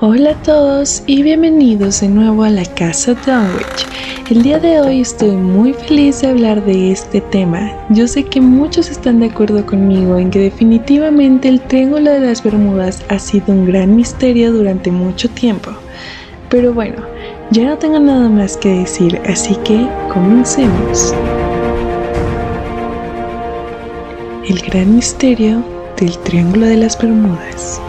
Hola a todos y bienvenidos de nuevo a la casa Dunwich. El día de hoy estoy muy feliz de hablar de este tema. Yo sé que muchos están de acuerdo conmigo en que definitivamente el Triángulo de las Bermudas ha sido un gran misterio durante mucho tiempo. Pero bueno, ya no tengo nada más que decir, así que comencemos. El gran misterio del Triángulo de las Bermudas.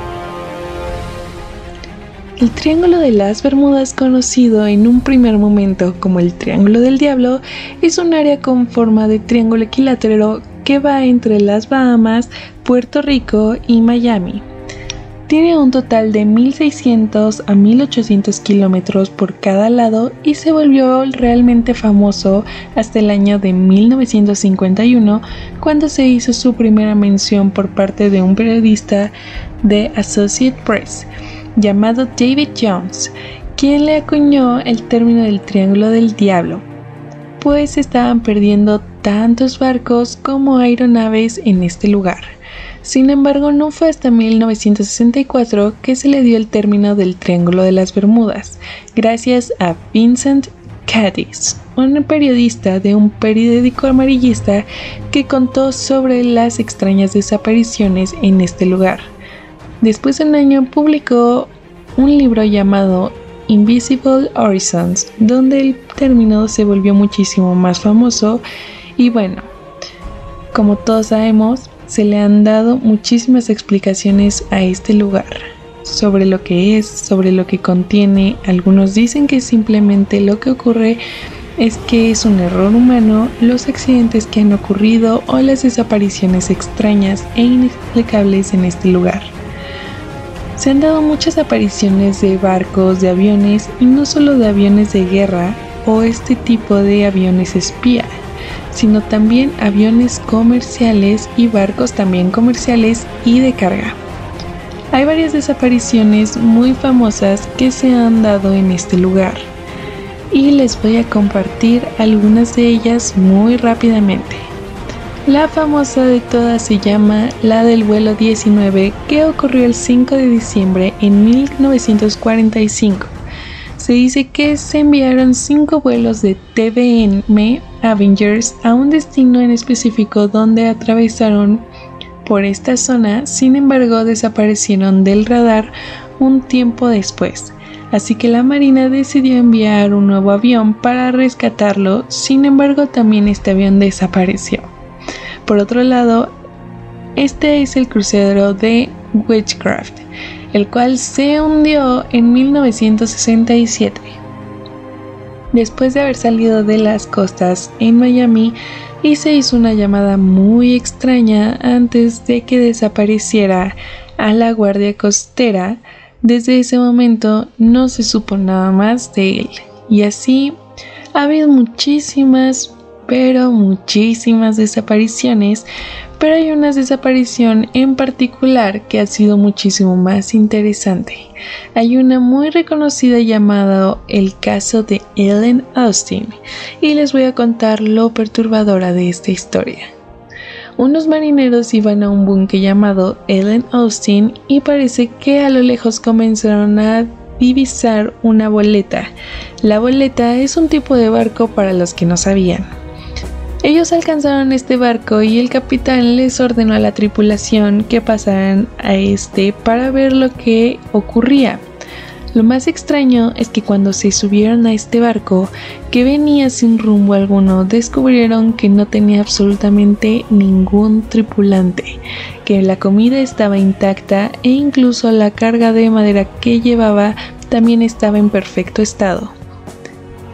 El Triángulo de las Bermudas, conocido en un primer momento como el Triángulo del Diablo, es un área con forma de triángulo equilátero que va entre las Bahamas, Puerto Rico y Miami. Tiene un total de 1.600 a 1.800 kilómetros por cada lado y se volvió realmente famoso hasta el año de 1951 cuando se hizo su primera mención por parte de un periodista de Associated Press llamado David Jones, quien le acuñó el término del Triángulo del Diablo, pues estaban perdiendo tantos barcos como aeronaves en este lugar. Sin embargo, no fue hasta 1964 que se le dio el término del Triángulo de las Bermudas, gracias a Vincent Cadiz, un periodista de un periódico amarillista que contó sobre las extrañas desapariciones en este lugar. Después de un año publicó un libro llamado Invisible Horizons, donde el término se volvió muchísimo más famoso y bueno, como todos sabemos, se le han dado muchísimas explicaciones a este lugar sobre lo que es, sobre lo que contiene. Algunos dicen que simplemente lo que ocurre es que es un error humano los accidentes que han ocurrido o las desapariciones extrañas e inexplicables en este lugar. Se han dado muchas apariciones de barcos, de aviones y no solo de aviones de guerra o este tipo de aviones espía, sino también aviones comerciales y barcos también comerciales y de carga. Hay varias desapariciones muy famosas que se han dado en este lugar y les voy a compartir algunas de ellas muy rápidamente. La famosa de todas se llama la del vuelo 19 que ocurrió el 5 de diciembre en 1945. Se dice que se enviaron cinco vuelos de TVM Avengers a un destino en específico donde atravesaron por esta zona, sin embargo desaparecieron del radar un tiempo después. Así que la Marina decidió enviar un nuevo avión para rescatarlo, sin embargo también este avión desapareció. Por otro lado, este es el crucero de Witchcraft, el cual se hundió en 1967. Después de haber salido de las costas en Miami, y se hizo una llamada muy extraña antes de que desapareciera a la guardia costera. Desde ese momento no se supo nada más de él. Y así ha habido muchísimas pero muchísimas desapariciones, pero hay una desaparición en particular que ha sido muchísimo más interesante. Hay una muy reconocida llamada el caso de Ellen Austin y les voy a contar lo perturbadora de esta historia. Unos marineros iban a un buque llamado Ellen Austin y parece que a lo lejos comenzaron a divisar una boleta. La boleta es un tipo de barco para los que no sabían. Ellos alcanzaron este barco y el capitán les ordenó a la tripulación que pasaran a este para ver lo que ocurría. Lo más extraño es que cuando se subieron a este barco, que venía sin rumbo alguno, descubrieron que no tenía absolutamente ningún tripulante, que la comida estaba intacta e incluso la carga de madera que llevaba también estaba en perfecto estado.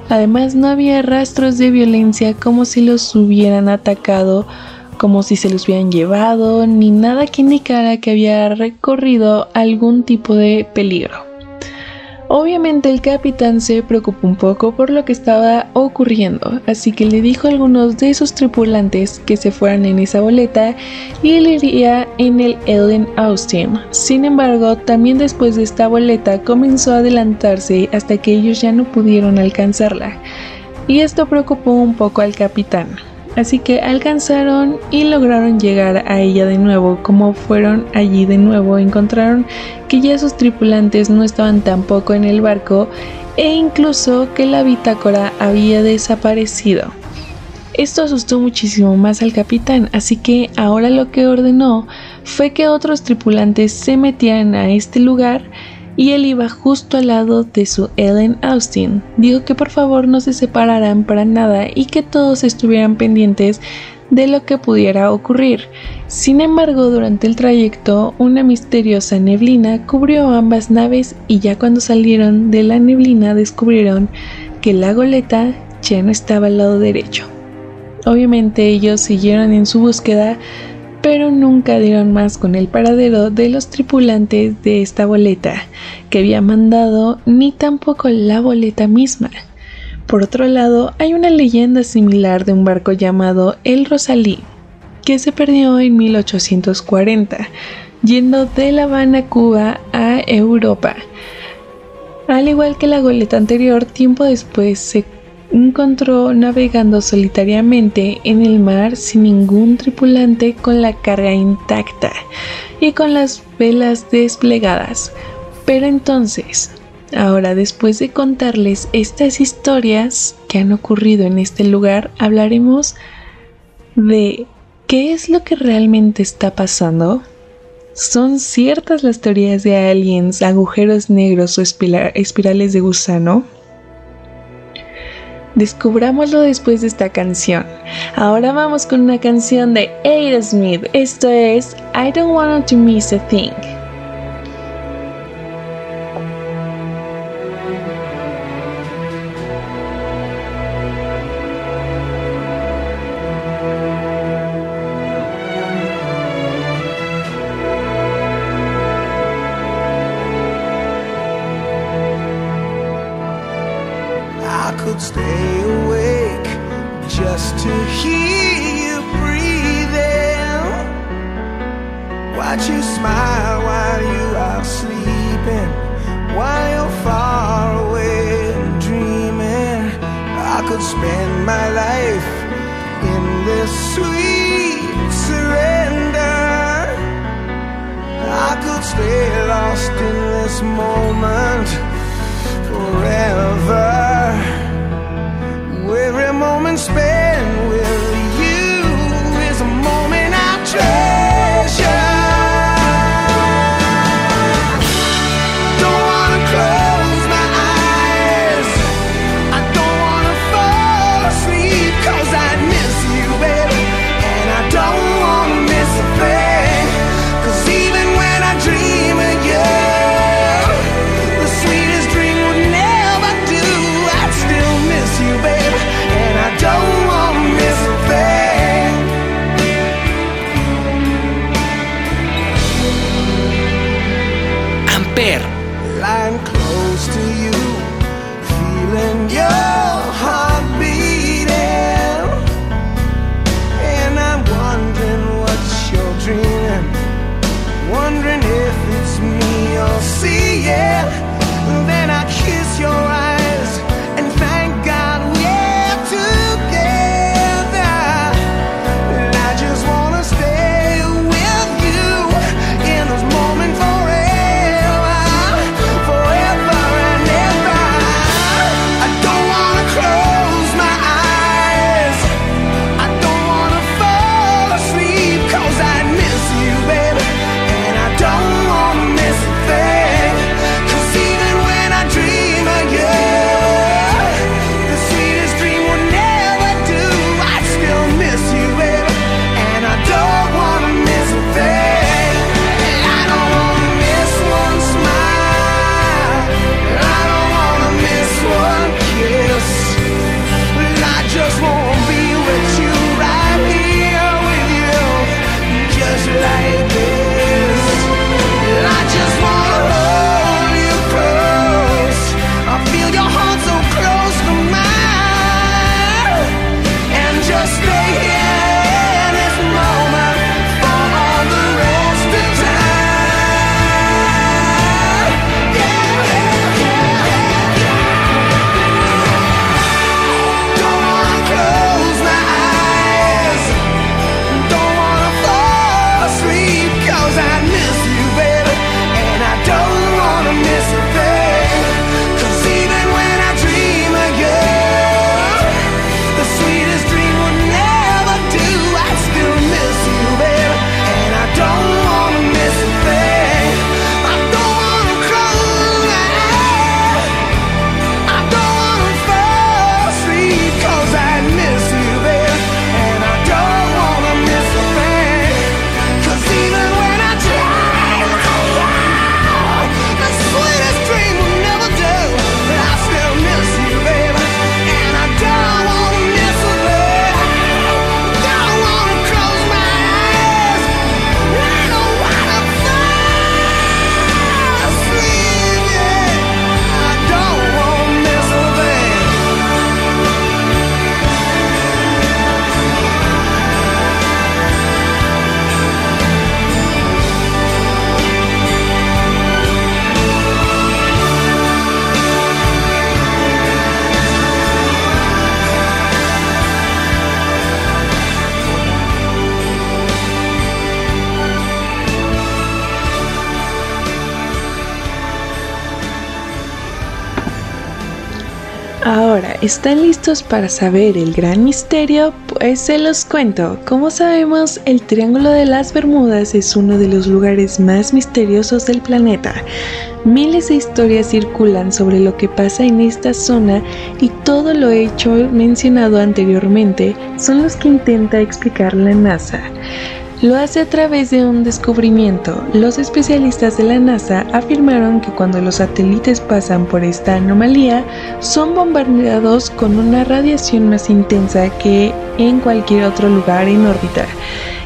Además no había rastros de violencia como si los hubieran atacado, como si se los hubieran llevado, ni nada que indicara que había recorrido algún tipo de peligro. Obviamente el capitán se preocupó un poco por lo que estaba ocurriendo, así que le dijo a algunos de sus tripulantes que se fueran en esa boleta y él iría en el Ellen Austin. Sin embargo, también después de esta boleta comenzó a adelantarse hasta que ellos ya no pudieron alcanzarla, y esto preocupó un poco al capitán. Así que alcanzaron y lograron llegar a ella de nuevo. Como fueron allí de nuevo, encontraron que ya sus tripulantes no estaban tampoco en el barco e incluso que la bitácora había desaparecido. Esto asustó muchísimo más al capitán, así que ahora lo que ordenó fue que otros tripulantes se metieran a este lugar y él iba justo al lado de su Ellen Austin. Dijo que por favor no se separaran para nada y que todos estuvieran pendientes de lo que pudiera ocurrir. Sin embargo, durante el trayecto, una misteriosa neblina cubrió ambas naves y ya cuando salieron de la neblina descubrieron que la goleta ya no estaba al lado derecho. Obviamente ellos siguieron en su búsqueda pero nunca dieron más con el paradero de los tripulantes de esta boleta que había mandado, ni tampoco la boleta misma. Por otro lado, hay una leyenda similar de un barco llamado El Rosalí, que se perdió en 1840, yendo de La Habana, Cuba, a Europa. Al igual que la goleta anterior, tiempo después se encontró navegando solitariamente en el mar sin ningún tripulante con la carga intacta y con las velas desplegadas. Pero entonces, ahora después de contarles estas historias que han ocurrido en este lugar, hablaremos de qué es lo que realmente está pasando. ¿Son ciertas las teorías de aliens, agujeros negros o espirales de gusano? Descubrámoslo después de esta canción. Ahora vamos con una canción de Aerosmith. Esto es I Don't Want to Miss a Thing. just to hear you breathing. Watch you smile while you are sleeping, while you're far away dreaming. I could spend my life in this sweet surrender. I could stay lost in this moment forever. Every moment spent. romper. ¿Están listos para saber el gran misterio? Pues se los cuento. Como sabemos, el Triángulo de las Bermudas es uno de los lugares más misteriosos del planeta. Miles de historias circulan sobre lo que pasa en esta zona y todo lo hecho mencionado anteriormente son los que intenta explicar la NASA. Lo hace a través de un descubrimiento. Los especialistas de la NASA afirmaron que cuando los satélites pasan por esta anomalía, son bombardeados con una radiación más intensa que en cualquier otro lugar en órbita.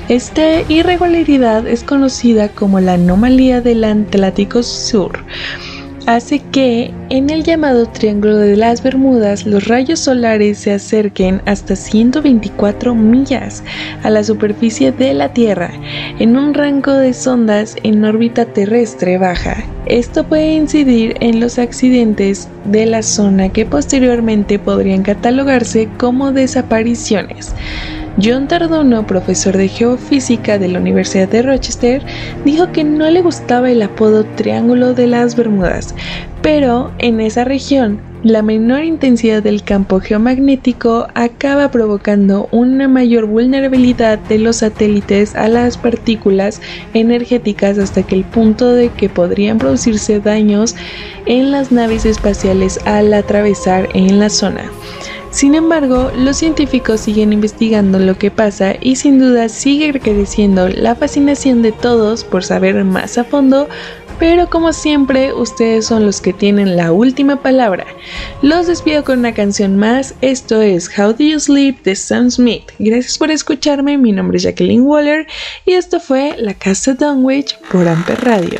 Esta irregularidad es conocida como la anomalía del Atlántico Sur hace que en el llamado Triángulo de las Bermudas los rayos solares se acerquen hasta 124 millas a la superficie de la Tierra en un rango de sondas en órbita terrestre baja. Esto puede incidir en los accidentes de la zona que posteriormente podrían catalogarse como desapariciones. John Tardono, profesor de geofísica de la Universidad de Rochester, dijo que no le gustaba el apodo Triángulo de las Bermudas, pero en esa región la menor intensidad del campo geomagnético acaba provocando una mayor vulnerabilidad de los satélites a las partículas energéticas hasta que el punto de que podrían producirse daños en las naves espaciales al atravesar en la zona. Sin embargo, los científicos siguen investigando lo que pasa y sin duda sigue creciendo la fascinación de todos por saber más a fondo, pero como siempre ustedes son los que tienen la última palabra. Los despido con una canción más, esto es How Do You Sleep de Sam Smith. Gracias por escucharme, mi nombre es Jacqueline Waller y esto fue La Casa Dunwich por Amper Radio.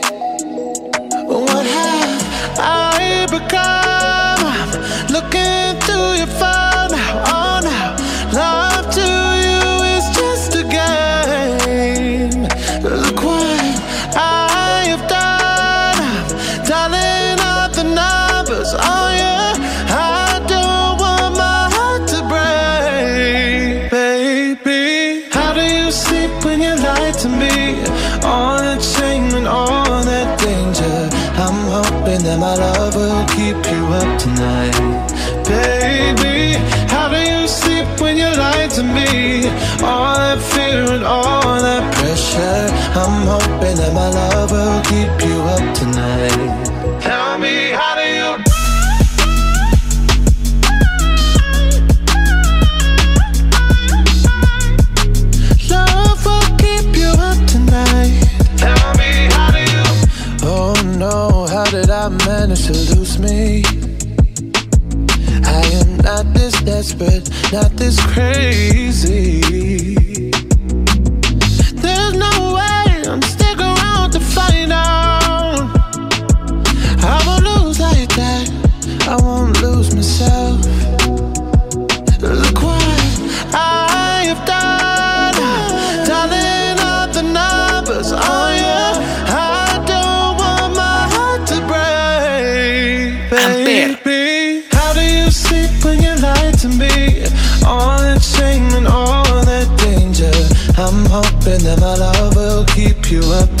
Cause I my love will keep you up